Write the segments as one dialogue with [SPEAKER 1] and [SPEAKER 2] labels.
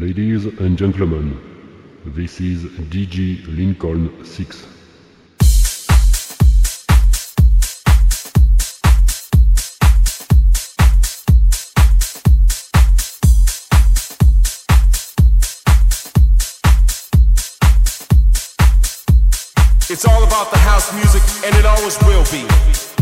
[SPEAKER 1] Ladies and gentlemen, this is DJ Lincoln 6.
[SPEAKER 2] It's all about the house music, and it always will be.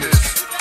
[SPEAKER 2] this.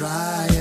[SPEAKER 2] No,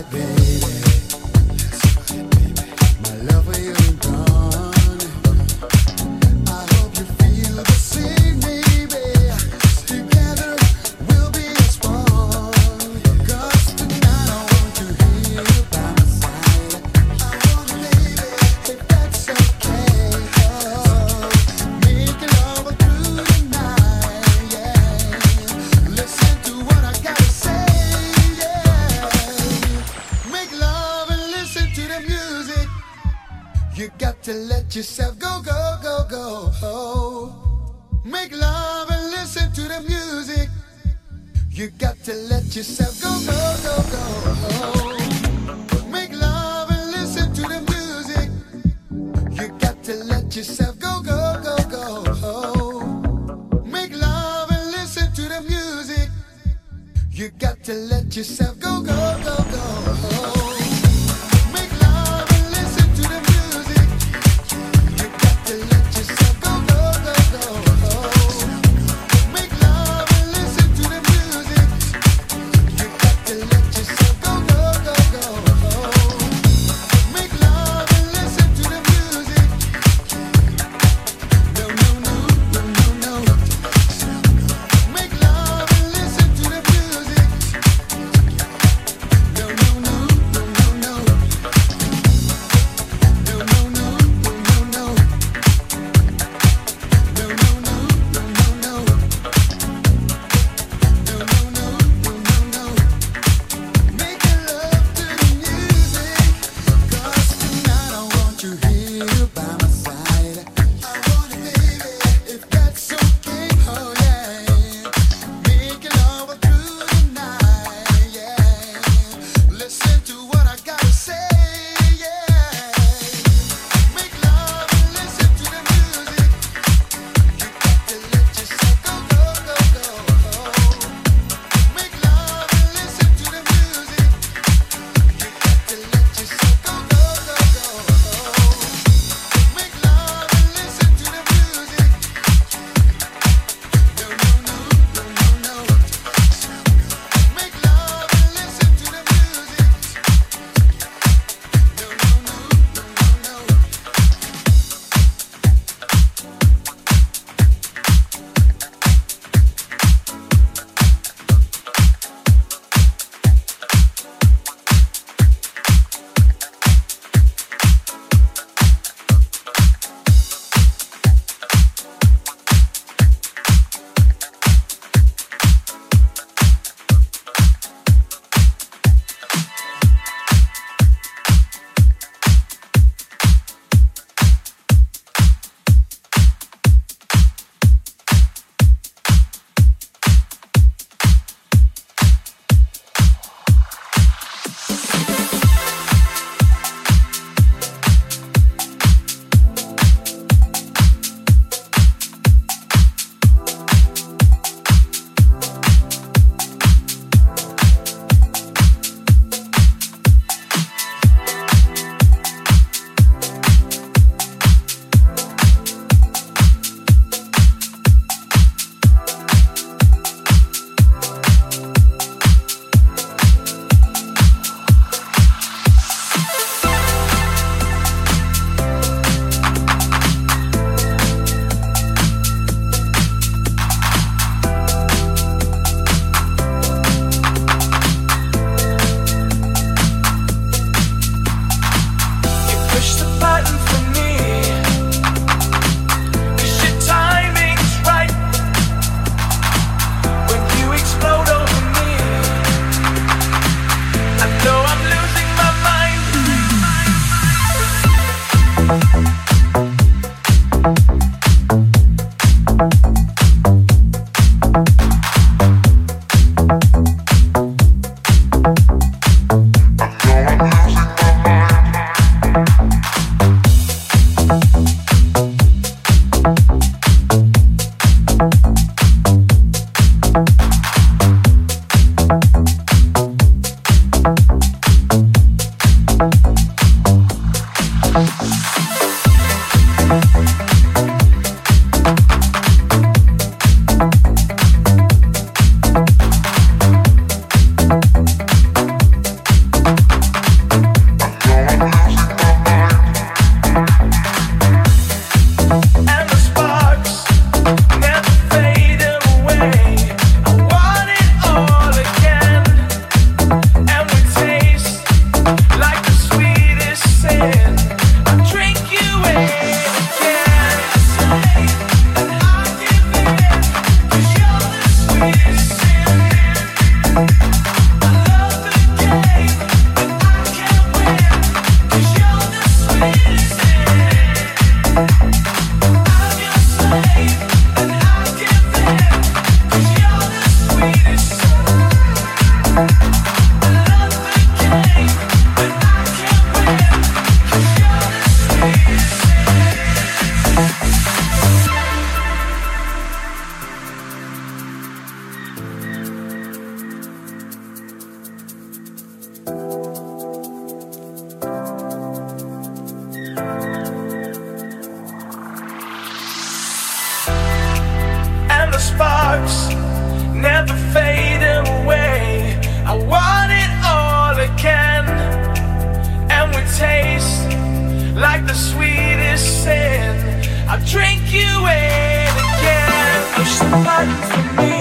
[SPEAKER 2] drink you in again. Push the
[SPEAKER 3] button for me.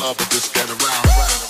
[SPEAKER 4] Mm-hmm.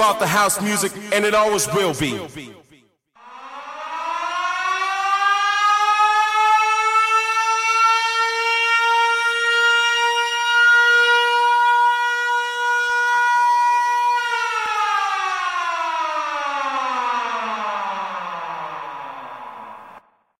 [SPEAKER 5] About the house music, and it always will be.